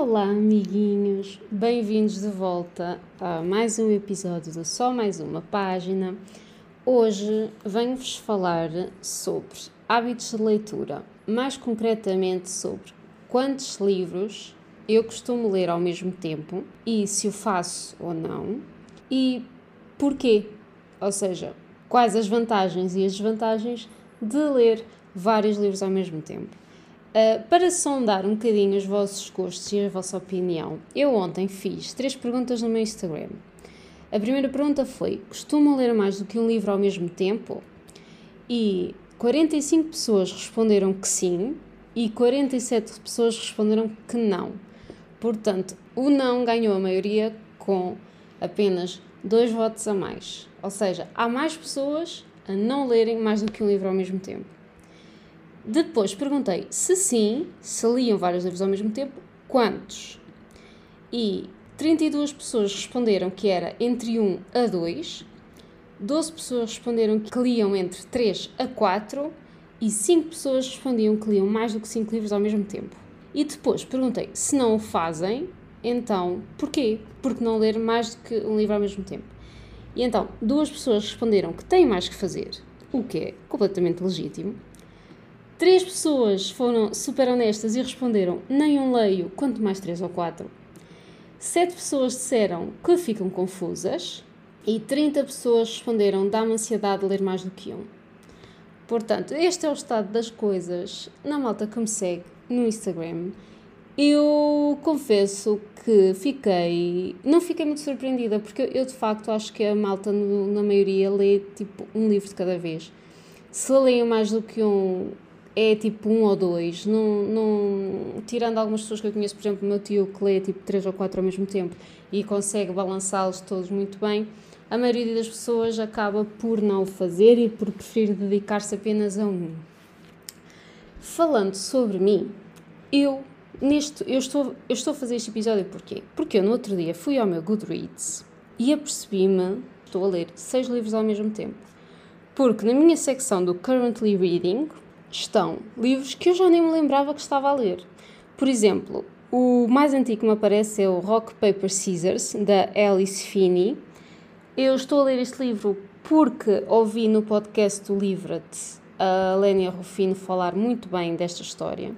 Olá, amiguinhos! Bem-vindos de volta a mais um episódio do Só Mais Uma Página. Hoje venho-vos falar sobre hábitos de leitura, mais concretamente sobre quantos livros eu costumo ler ao mesmo tempo e se o faço ou não e porquê. Ou seja, quais as vantagens e as desvantagens de ler vários livros ao mesmo tempo. Uh, para sondar um bocadinho os vossos gostos e a vossa opinião, eu ontem fiz três perguntas no meu Instagram. A primeira pergunta foi: costumam ler mais do que um livro ao mesmo tempo? E 45 pessoas responderam que sim e 47 pessoas responderam que não. Portanto, o não ganhou a maioria com apenas dois votos a mais. Ou seja, há mais pessoas a não lerem mais do que um livro ao mesmo tempo. Depois perguntei se sim, se liam vários livros ao mesmo tempo, quantos? E 32 pessoas responderam que era entre 1 a 2, 12 pessoas responderam que liam entre 3 a 4 e 5 pessoas respondiam que liam mais do que 5 livros ao mesmo tempo. E depois perguntei se não o fazem, então porquê? Porque não ler mais do que um livro ao mesmo tempo. E então, duas pessoas responderam que têm mais que fazer, o que é completamente legítimo. Três pessoas foram super honestas e responderam nem um leio, quanto mais três ou quatro. Sete pessoas disseram que ficam confusas e 30 pessoas responderam dá-me ansiedade de ler mais do que um. Portanto, este é o estado das coisas na malta que me segue no Instagram. Eu confesso que fiquei. Não fiquei muito surpreendida, porque eu de facto acho que a malta, na maioria, lê tipo um livro de cada vez. Se leem mais do que um, é tipo um ou dois, não, não, tirando algumas pessoas que eu conheço, por exemplo, o meu tio que lê tipo três ou quatro ao mesmo tempo e consegue balançá-los todos muito bem, a maioria das pessoas acaba por não o fazer e por preferir dedicar-se apenas a um. Falando sobre mim, eu neste eu estou eu estou a fazer este episódio porquê? Porque eu no outro dia fui ao meu Goodreads e apercebi-me, estou a ler seis livros ao mesmo tempo. Porque na minha secção do Currently Reading, estão livros que eu já nem me lembrava que estava a ler. Por exemplo, o mais antigo que me aparece é o Rock Paper Scissors, da Alice Finney. Eu estou a ler este livro porque ouvi no podcast do Livra-te a Lénia Rufino falar muito bem desta história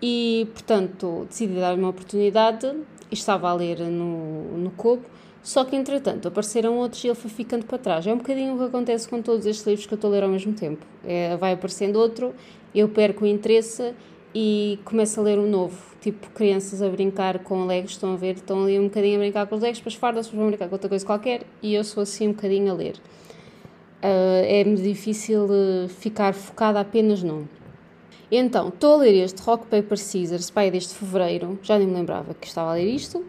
e, portanto, decidi dar uma oportunidade estava a ler no, no Cobo só que, entretanto, apareceram outros e ele foi ficando para trás. É um bocadinho o que acontece com todos estes livros que eu estou a ler ao mesmo tempo. É, vai aparecendo outro, eu perco o interesse e começo a ler um novo. Tipo, crianças a brincar com legos, estão a ver, estão ali um bocadinho a brincar com os legos, depois fardas, depois vão brincar com outra coisa qualquer e eu sou assim um bocadinho a ler. Uh, é-me difícil uh, ficar focada apenas num. Então, estou a ler este Rock Paper Scissors, pai, desde fevereiro, já nem me lembrava que estava a ler isto.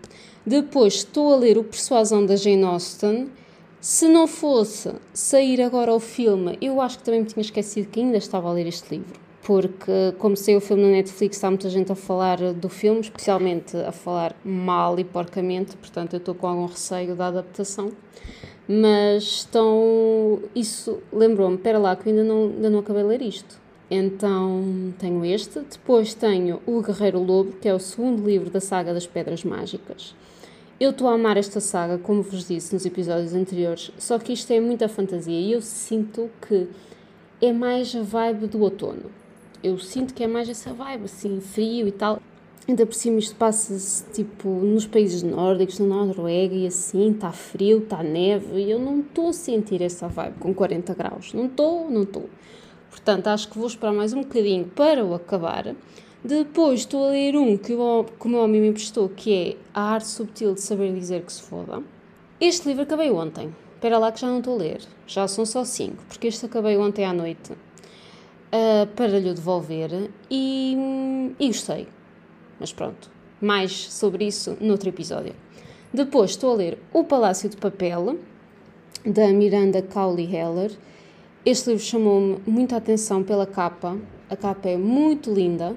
Depois estou a ler o Persuasão da Jane Austen. Se não fosse sair agora o filme, eu acho que também me tinha esquecido que ainda estava a ler este livro. Porque, como saiu o filme na Netflix, está muita gente a falar do filme, especialmente a falar mal e porcamente, portanto eu estou com algum receio da adaptação. Mas estão. Isso lembrou-me, espera lá, que eu ainda não, ainda não acabei de ler isto. Então tenho este. Depois tenho O Guerreiro Lobo, que é o segundo livro da saga das Pedras Mágicas. Eu estou a amar esta saga, como vos disse nos episódios anteriores, só que isto é muita fantasia e eu sinto que é mais a vibe do outono. Eu sinto que é mais essa vibe, assim, frio e tal. Ainda por cima isto passa-se, tipo, nos países nórdicos, na Noruega e assim, está frio, está neve e eu não estou a sentir essa vibe com 40 graus. Não estou, não estou. Portanto, acho que vou esperar mais um bocadinho para o acabar depois estou a ler um que o, que o meu homem me emprestou, que é A Arte Subtil de Saber Dizer que se Foda. Este livro acabei ontem. Espera lá que já não estou a ler. Já são só cinco, porque este acabei ontem à noite uh, para lhe devolver e, e gostei. Mas pronto, mais sobre isso noutro episódio. Depois estou a ler O Palácio de Papel, da Miranda Cowley Heller. Este livro chamou-me muita atenção pela capa. A capa é muito linda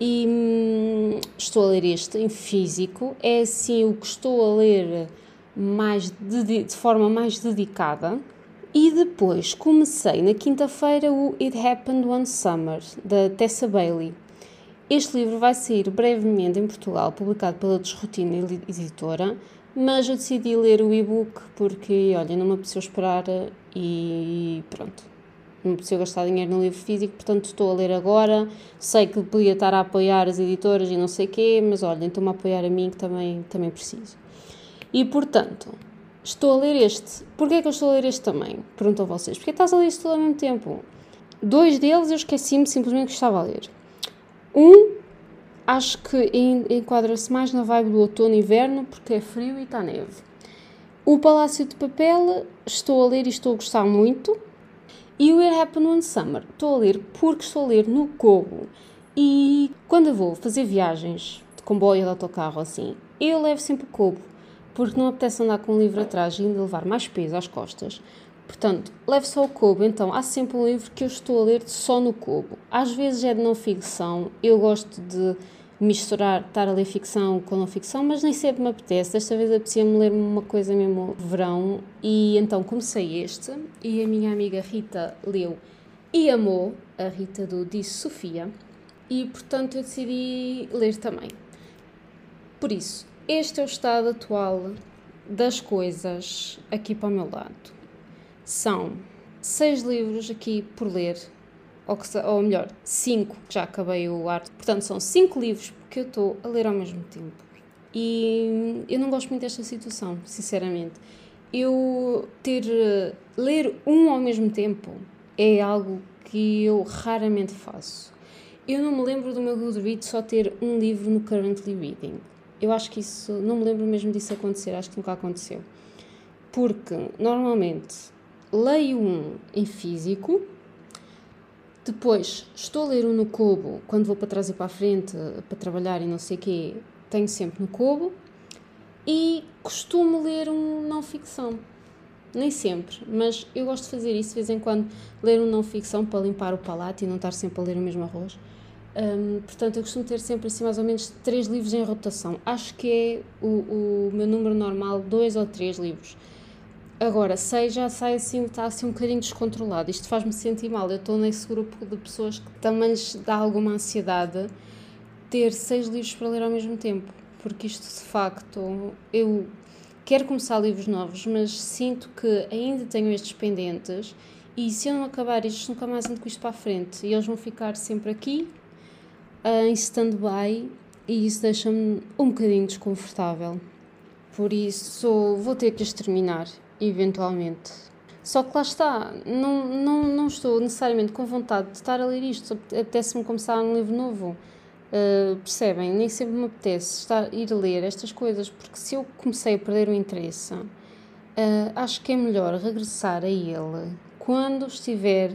e hum, estou a ler este em físico. É assim o que estou a ler mais de, de forma mais dedicada. E depois comecei na quinta-feira o It Happened One Summer, da Tessa Bailey. Este livro vai sair brevemente em Portugal, publicado pela Desrotina Editora, mas eu decidi ler o e-book porque, olha, não me apeteceu esperar e pronto. Não me apeteceu gastar dinheiro no livro físico, portanto estou a ler agora. Sei que podia estar a apoiar as editoras e não sei quê, mas olha, estou-me a apoiar a mim que também, também preciso. E portanto, estou a ler este. Porquê é que eu estou a ler este também? Perguntam vocês. Porque estás a ler isto todo ao mesmo tempo? Dois deles eu esqueci-me simplesmente que estava a ler. Um, acho que enquadra-se mais na vibe do outono e inverno, porque é frio e está neve. O Palácio de Papel, estou a ler e estou a gostar muito. E o It Happened One Summer, estou a ler porque estou a ler no Kobo. E quando eu vou fazer viagens de comboio ou de autocarro assim, eu levo sempre o Kobo, porque não apetece andar com um livro atrás e ainda levar mais peso às costas. Portanto, levo só o Kobo, então há sempre um livro que eu estou a ler só no Kobo. Às vezes é de não ficção, eu gosto de misturar, estar a ler ficção com não ficção, mas nem sempre me apetece. Desta vez apetecia-me ler uma coisa mesmo verão e então comecei este e a minha amiga Rita leu e amou, a Rita do Disse Sofia, e portanto eu decidi ler também. Por isso, este é o estado atual das coisas aqui para o meu lado. São seis livros aqui por ler, ou, que, ou melhor, cinco, que já acabei o arte. Portanto, são cinco livros que eu estou a ler ao mesmo tempo. E eu não gosto muito desta situação, sinceramente. Eu ter ler um ao mesmo tempo é algo que eu raramente faço. Eu não me lembro do meu Goodreads só ter um livro no Currently Reading. Eu acho que isso, não me lembro mesmo disso acontecer, acho que nunca aconteceu. Porque, normalmente, leio um em físico, depois estou a ler um no Kobo, quando vou para trás e para a frente para trabalhar e não sei o quê, tenho sempre no Kobo, e costumo ler um não ficção. Nem sempre, mas eu gosto de fazer isso de vez em quando, ler um não ficção para limpar o palato e não estar sempre a ler o mesmo arroz. Um, portanto, eu costumo ter sempre assim mais ou menos três livros em rotação. Acho que é o, o meu número normal, dois ou três livros. Agora, sei já sai assim, está assim um bocadinho descontrolado. Isto faz-me sentir mal. Eu estou nesse grupo de pessoas que também lhes dá alguma ansiedade ter seis livros para ler ao mesmo tempo. Porque isto, de facto, eu quero começar livros novos, mas sinto que ainda tenho estes pendentes e se eu não acabar isto, nunca mais ando com isto para a frente. E eles vão ficar sempre aqui, uh, em stand-by, e isso deixa-me um bocadinho desconfortável. Por isso, vou ter que exterminar eventualmente. Só que lá está, não, não, não estou necessariamente com vontade de estar a ler isto, apetece-me começar um livro novo. Uh, percebem? Nem sempre me apetece estar, ir ler estas coisas, porque se eu comecei a perder o interesse, uh, acho que é melhor regressar a ele quando estiver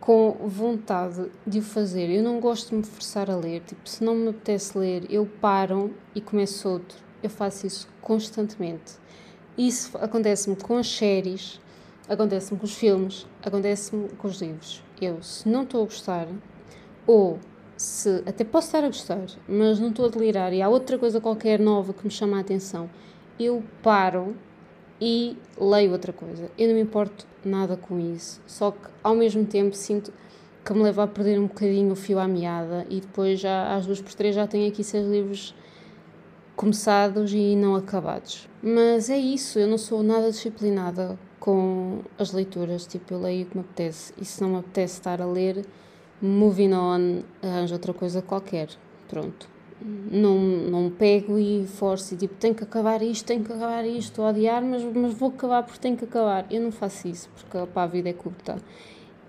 com vontade de o fazer. Eu não gosto de me forçar a ler, tipo, se não me apetece ler, eu paro e começo outro. Eu faço isso constantemente. Isso acontece-me com as séries, acontece-me com os filmes, acontece-me com os livros. Eu, se não estou a gostar, ou se até posso estar a gostar, mas não estou a delirar e há outra coisa qualquer nova que me chama a atenção, eu paro e leio outra coisa. Eu não me importo nada com isso, só que ao mesmo tempo sinto que me leva a perder um bocadinho o fio à meada e depois já às duas por três já tenho aqui seis livros começados e não acabados. Mas é isso, eu não sou nada disciplinada com as leituras, tipo, eu leio o que me apetece e se não me apetece estar a ler, moving on, arranjo outra coisa qualquer. Pronto. Não, não pego e forço e tipo, tenho que acabar isto, tenho que acabar isto, estou a odiar, mas, mas vou acabar porque tenho que acabar. Eu não faço isso, porque opa, a vida é curta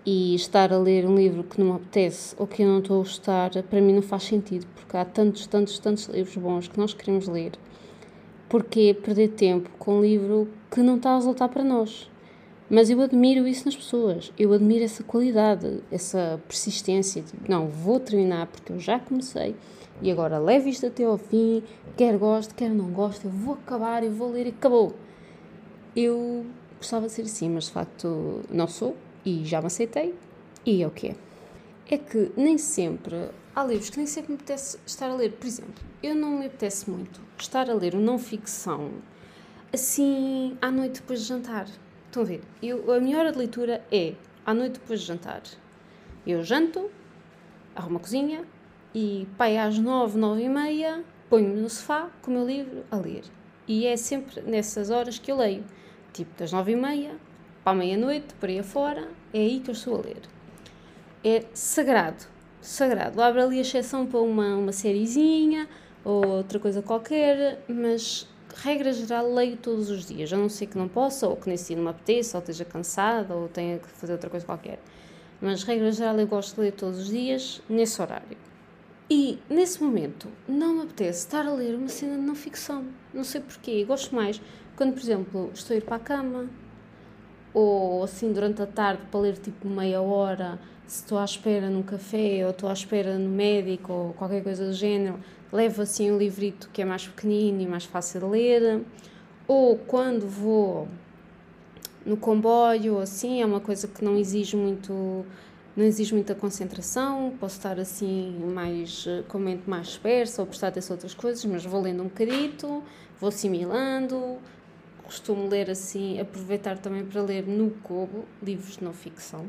e estar a ler um livro que não me apetece ou que eu não estou a gostar, para mim não faz sentido, porque há tantos, tantos, tantos livros bons que nós queremos ler. Porquê perder tempo com um livro que não está a resultar para nós? Mas eu admiro isso nas pessoas, eu admiro essa qualidade, essa persistência. Tipo, não, vou terminar porque eu já comecei e agora levo isto até ao fim, quer goste, quer não goste, eu vou acabar, eu vou ler e acabou. Eu gostava de ser assim, mas de facto não sou e já me aceitei, e é o que é. É que nem sempre há livros que nem sempre me apetece estar a ler. Por exemplo, eu não me apetece muito estar a ler o não ficção assim à noite depois de jantar. Estão a ver? Eu, a minha hora de leitura é à noite depois de jantar. Eu janto, arrumo a cozinha, e pai às nove, nove e meia, ponho-me no sofá com o meu livro a ler. E é sempre nessas horas que eu leio, tipo das nove e meia para a meia-noite, por aí afora, é aí que eu estou a ler. É sagrado, sagrado. Abre ali a exceção para uma, uma sériezinha ou outra coisa qualquer, mas regra geral leio todos os dias, a não ser que não possa, ou que nesse dia não me apeteça, ou esteja cansada, ou tenha que fazer outra coisa qualquer. Mas regra geral eu gosto de ler todos os dias, nesse horário. E nesse momento não me apetece estar a ler uma cena de não ficção. Não sei porquê. Gosto mais quando, por exemplo, estou a ir para a cama, ou assim durante a tarde para ler tipo meia hora, se estou à espera num café ou estou à espera no médico ou qualquer coisa do género, levo assim um livrito que é mais pequenino e mais fácil de ler. Ou quando vou no comboio, assim, é uma coisa que não exige muito não exige muita concentração, posso estar assim mais com a mente mais dispersa ou prestar atenção a outras coisas, mas vou lendo um bocadito, vou assimilando, costumo ler assim, aproveitar também para ler no Kobo, livros de não ficção.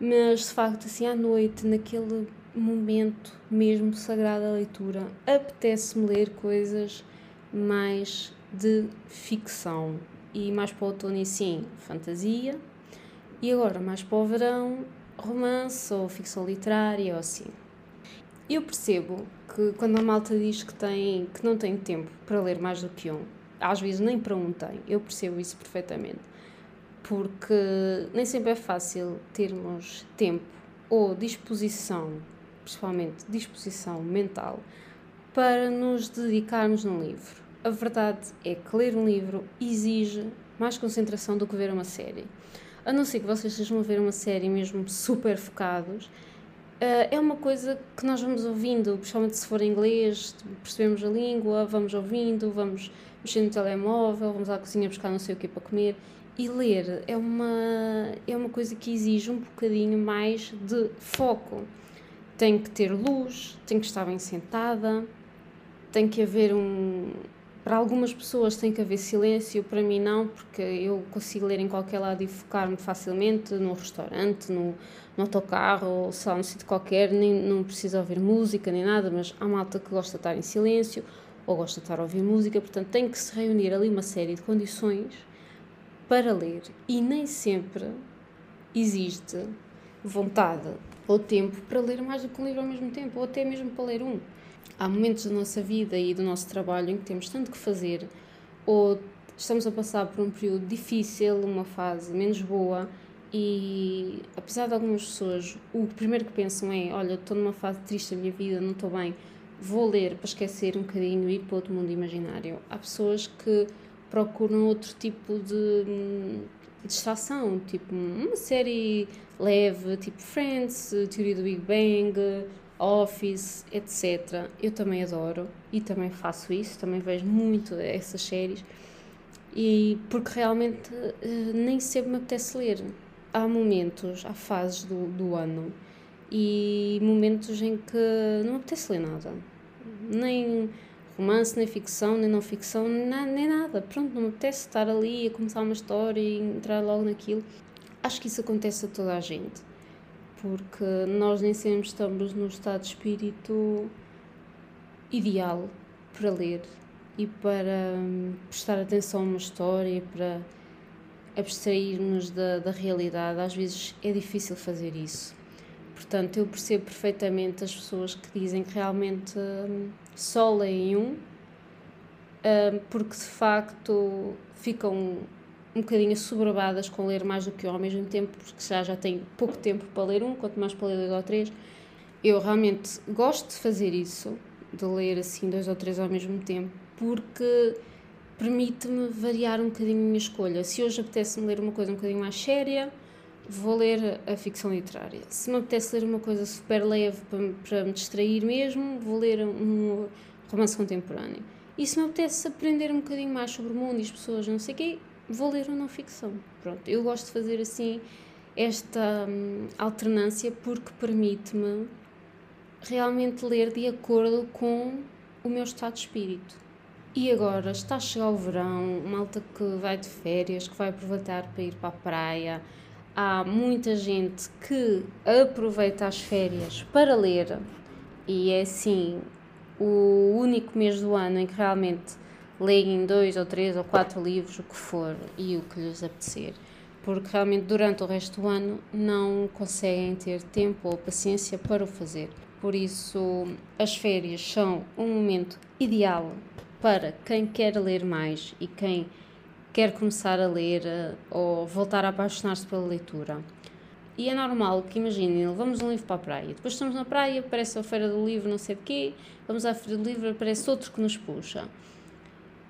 Mas de facto, assim à noite, naquele momento mesmo sagrado da leitura, apetece-me ler coisas mais de ficção. E mais para o outono, sim, fantasia. E agora, mais para o verão, romance ou ficção literária ou assim. Eu percebo que quando a malta diz que, tem, que não tem tempo para ler mais do que um, às vezes nem para um tem, eu percebo isso perfeitamente, porque nem sempre é fácil termos tempo ou disposição, principalmente disposição mental, para nos dedicarmos num livro. A verdade é que ler um livro exige mais concentração do que ver uma série. A não ser que vocês estejam a ver uma série mesmo super focados, Uh, é uma coisa que nós vamos ouvindo, principalmente se for em inglês, percebemos a língua, vamos ouvindo, vamos mexer no telemóvel, vamos à cozinha buscar não sei o que para comer. E ler é uma, é uma coisa que exige um bocadinho mais de foco. Tem que ter luz, tem que estar bem sentada, tem que haver um. Para algumas pessoas tem que haver silêncio, para mim não, porque eu consigo ler em qualquer lado e focar-me facilmente, no restaurante, no, no autocarro ou só no sítio qualquer, nem, não preciso ouvir música nem nada, mas há malta que gosta de estar em silêncio ou gosta de estar a ouvir música, portanto tem que se reunir ali uma série de condições para ler e nem sempre existe vontade ou tempo para ler mais do que um livro ao mesmo tempo, ou até mesmo para ler um. Há momentos da nossa vida e do nosso trabalho em que temos tanto que fazer, ou estamos a passar por um período difícil, uma fase menos boa, e apesar de algumas pessoas, o primeiro que pensam é: olha, estou numa fase triste da minha vida, não estou bem, vou ler para esquecer um bocadinho e ir para outro mundo imaginário. Há pessoas que procuram outro tipo de hum, distração, tipo uma série leve, tipo Friends, Teoria do Big Bang, Office, etc. Eu também adoro e também faço isso, também vejo muito essas séries. E porque realmente eh, nem sempre me apetece ler. Há momentos, há fases do, do ano e momentos em que não apetece ler nada. Nem romance, nem ficção, nem não ficção, nem nada. Pronto, não me apetece estar ali a começar uma história e entrar logo naquilo. Acho que isso acontece a toda a gente, porque nós nem sempre estamos no estado de espírito ideal para ler e para hum, prestar atenção a uma história para abstrairmos da, da realidade. Às vezes é difícil fazer isso. Portanto, eu percebo perfeitamente as pessoas que dizem que realmente hum, só leem um, hum, porque de facto ficam um bocadinho assoberbadas com ler mais do que um ao mesmo tempo, porque já, já têm pouco tempo para ler um, quanto mais para ler dois ou três. Eu realmente gosto de fazer isso, de ler assim dois ou três ao mesmo tempo, porque permite-me variar um bocadinho a minha escolha. Se hoje apetece-me ler uma coisa um bocadinho mais séria, vou ler a ficção literária. Se me apetece ler uma coisa super leve para, para me distrair mesmo, vou ler um romance contemporâneo. E se me apetece aprender um bocadinho mais sobre o mundo e as pessoas, não sei o quê, vou ler uma não ficção. Pronto, eu gosto de fazer assim esta hum, alternância porque permite-me realmente ler de acordo com o meu estado de espírito. E agora está a chegar o verão, malta que vai de férias, que vai aproveitar para ir para a praia, há muita gente que aproveita as férias para ler e é assim o único mês do ano em que realmente leem dois ou três ou quatro livros, o que for e o que lhes apetecer, porque realmente durante o resto do ano não conseguem ter tempo ou paciência para o fazer. Por isso, as férias são um momento ideal para quem quer ler mais e quem quer começar a ler eh, ou voltar a apaixonar-se pela leitura. E é normal que, imaginem, levamos um livro para a praia, depois estamos na praia, aparece a feira do livro, não sei de quê, vamos à feira do livro, aparece outro que nos puxa.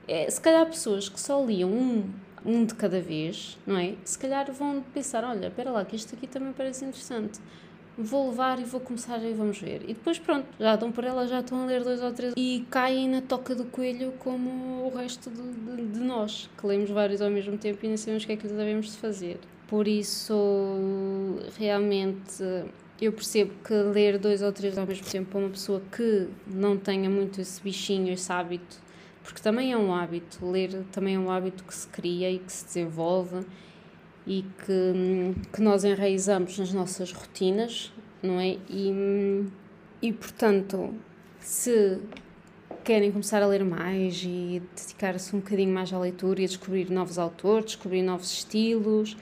É, se calhar pessoas que só liam um, um de cada vez, não é? Se calhar vão pensar, olha, espera lá, que isto aqui também parece interessante. Vou levar e vou começar e vamos ver. E depois pronto, já dão por ela, já estão a ler dois ou três e caem na toca do coelho como o resto de, de, de nós, que lemos vários ao mesmo tempo e nem sabemos o que é que lhes devemos de fazer. Por isso, realmente, eu percebo que ler dois ou três ao mesmo tempo para uma pessoa que não tenha muito esse bichinho, esse hábito, porque também é um hábito, ler também é um hábito que se cria e que se desenvolve e que, que nós enraizamos nas nossas rotinas, não é? E, e portanto, se querem começar a ler mais e dedicar-se um bocadinho mais à leitura e a descobrir novos autores, descobrir novos estilos,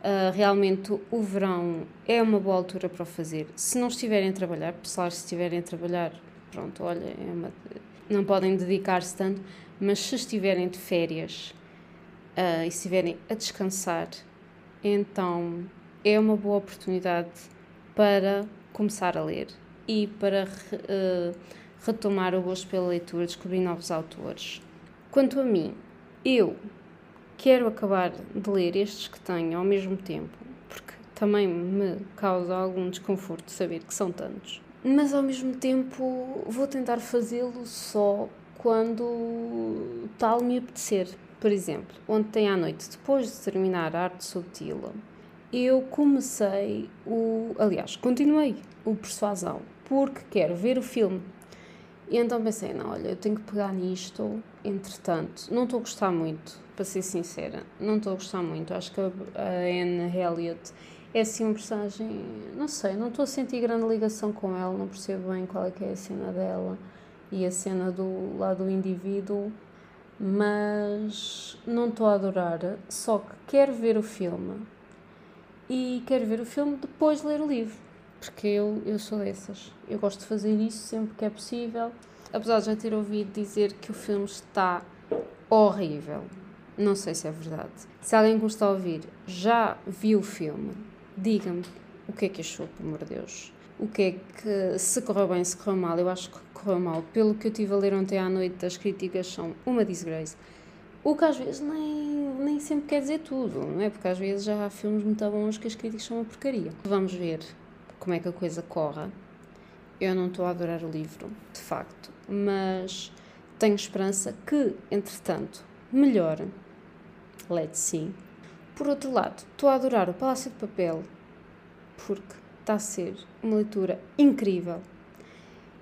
Uh, realmente o verão é uma boa altura para o fazer. Se não estiverem a trabalhar, pessoal, se estiverem a trabalhar, pronto, olha, é uma, não podem dedicar-se tanto, mas se estiverem de férias uh, e estiverem a descansar, então é uma boa oportunidade para começar a ler e para uh, retomar o gosto pela leitura, descobrir novos autores. Quanto a mim, eu quero acabar de ler estes que tenho ao mesmo tempo, porque também me causa algum desconforto saber que são tantos. Mas ao mesmo tempo vou tentar fazê-lo só quando tal me apetecer. Por exemplo, ontem à noite, depois de terminar a arte subtil, eu comecei o. Aliás, continuei o Persuasão, porque quero ver o filme. E então pensei, não, olha, eu tenho que pegar nisto, entretanto, não estou a gostar muito, para ser sincera, não estou a gostar muito. Acho que a Anne Elliot é assim uma personagem, não sei, não estou a sentir grande ligação com ela, não percebo bem qual é que é a cena dela e a cena do lado do indivíduo, mas não estou a adorar, só que quero ver o filme e quero ver o filme depois de ler o livro, porque eu, eu sou dessas, eu gosto de fazer isso sempre que é possível, apesar de já ter ouvido dizer que o filme está horrível, não sei se é verdade. Se alguém que a ouvir já viu o filme, diga-me o que é que achou, pelo amor de Deus. O que é que, se correu bem, se correu mal, eu acho que correu mal. Pelo que eu tive a ler ontem à noite, as críticas são uma disgrace. O que às vezes nem, nem sempre quer dizer tudo, não é? Porque às vezes já há filmes muito bons que as críticas são uma porcaria. Vamos ver como é que a coisa corra. Eu não estou a adorar o livro, de facto, mas tenho esperança que, entretanto, melhore Let's See. Por outro lado, estou a adorar o Palácio de Papel porque está a ser uma leitura incrível.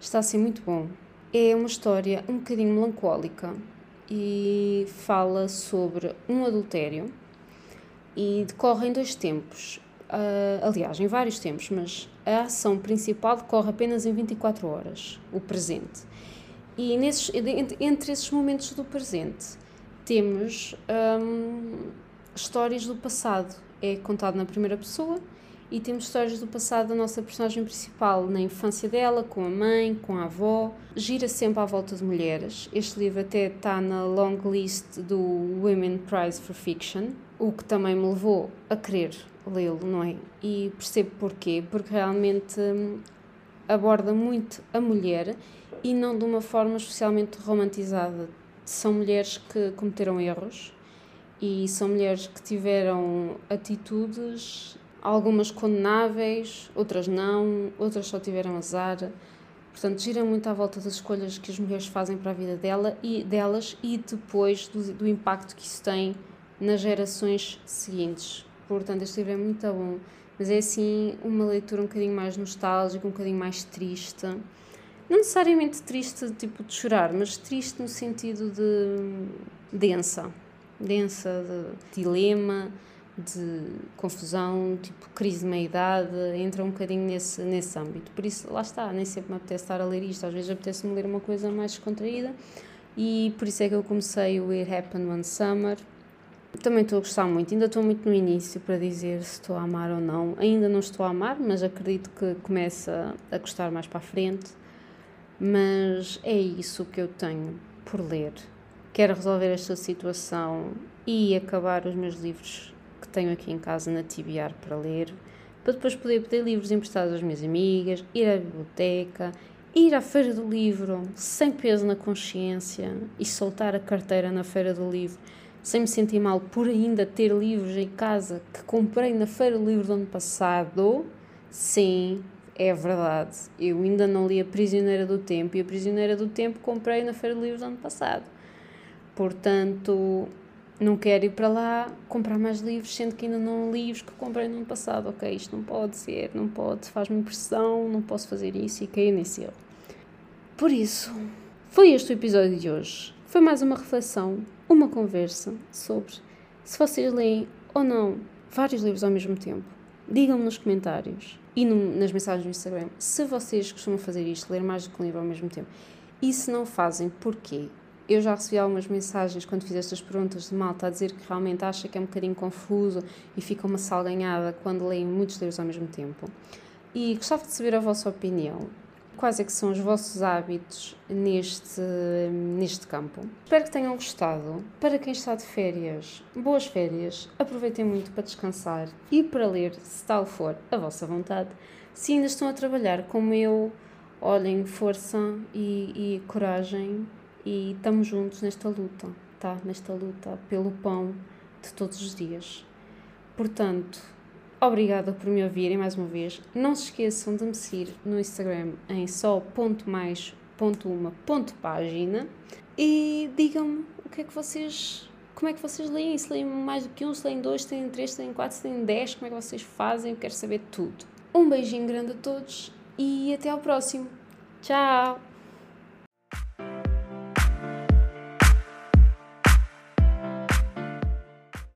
Está a ser muito bom. É uma história um bocadinho melancólica e fala sobre um adultério e decorre em dois tempos. Uh, aliás, em vários tempos, mas a ação principal decorre apenas em 24 horas, o presente. E nesses, entre esses momentos do presente temos hum, histórias do passado. É contado na primeira pessoa e temos histórias do passado da nossa personagem principal, na infância dela, com a mãe, com a avó. Gira sempre à volta de mulheres. Este livro até está na long list do Women Prize for Fiction, o que também me levou a querer lê-lo, não é? E percebo porquê, porque realmente hum, aborda muito a mulher e não de uma forma especialmente romantizada são mulheres que cometeram erros e são mulheres que tiveram atitudes, algumas condenáveis, outras não, outras só tiveram azar. Portanto, gira muito à volta das escolhas que as mulheres fazem para a vida dela e, delas e depois do, do impacto que isso tem nas gerações seguintes. Portanto, este livro é muito bom, mas é assim uma leitura um bocadinho mais nostálgica, um bocadinho mais triste não necessariamente triste, tipo de chorar, mas triste no sentido de densa, densa, de dilema, de confusão, tipo crise de meia-idade, entra um bocadinho nesse, nesse âmbito. Por isso, lá está, nem sempre me apetece estar a ler isto, às vezes apetece-me ler uma coisa mais descontraída e por isso é que eu comecei o It Happened One Summer. Também estou a gostar muito, ainda estou muito no início para dizer se estou a amar ou não. Ainda não estou a amar, mas acredito que começa a gostar mais para a frente. Mas é isso que eu tenho por ler. Quero resolver esta situação e acabar os meus livros que tenho aqui em casa na TBR para ler, para depois poder pedir livros emprestados às minhas amigas, ir à biblioteca, ir à feira do livro sem peso na consciência e soltar a carteira na feira do livro sem me sentir mal por ainda ter livros em casa que comprei na feira do livro do ano passado. Sim, é verdade. Eu ainda não li A Prisioneira do Tempo e A Prisioneira do Tempo comprei na feira do livro do ano passado. Portanto, não quero ir para lá comprar mais livros, sendo que ainda não li os que comprei no ano passado. Ok, isto não pode ser, não pode, faz-me impressão, não posso fazer isso e cair nesse erro. Por isso, foi este o episódio de hoje. Foi mais uma reflexão, uma conversa sobre se vocês leem ou não vários livros ao mesmo tempo. Digam-me nos comentários e no, nas mensagens do Instagram se vocês costumam fazer isto, ler mais do que um livro ao mesmo tempo. E se não fazem, porquê? Eu já recebi algumas mensagens quando fiz estas perguntas de malta a dizer que realmente acha que é um bocadinho confuso e fica uma salganhada quando leem muitos livros ao mesmo tempo. E gostava de saber a vossa opinião. Quais é que são os vossos hábitos neste, neste campo? Espero que tenham gostado. Para quem está de férias, boas férias. Aproveitem muito para descansar e para ler, se tal for a vossa vontade. Se ainda estão a trabalhar como eu, olhem, força e, e coragem e estamos juntos nesta luta, tá? Nesta luta pelo pão de todos os dias. Portanto, obrigada por me ouvirem mais uma vez. Não se esqueçam de me seguir no Instagram em só.mais.uma.página e digam-me o que é que vocês. Como é que vocês leem? Se leem mais do que um, se leem dois, se leem três, se leem quatro, se leem dez, como é que vocês fazem? Eu quero saber tudo. Um beijinho grande a todos e até ao próximo. Tchau!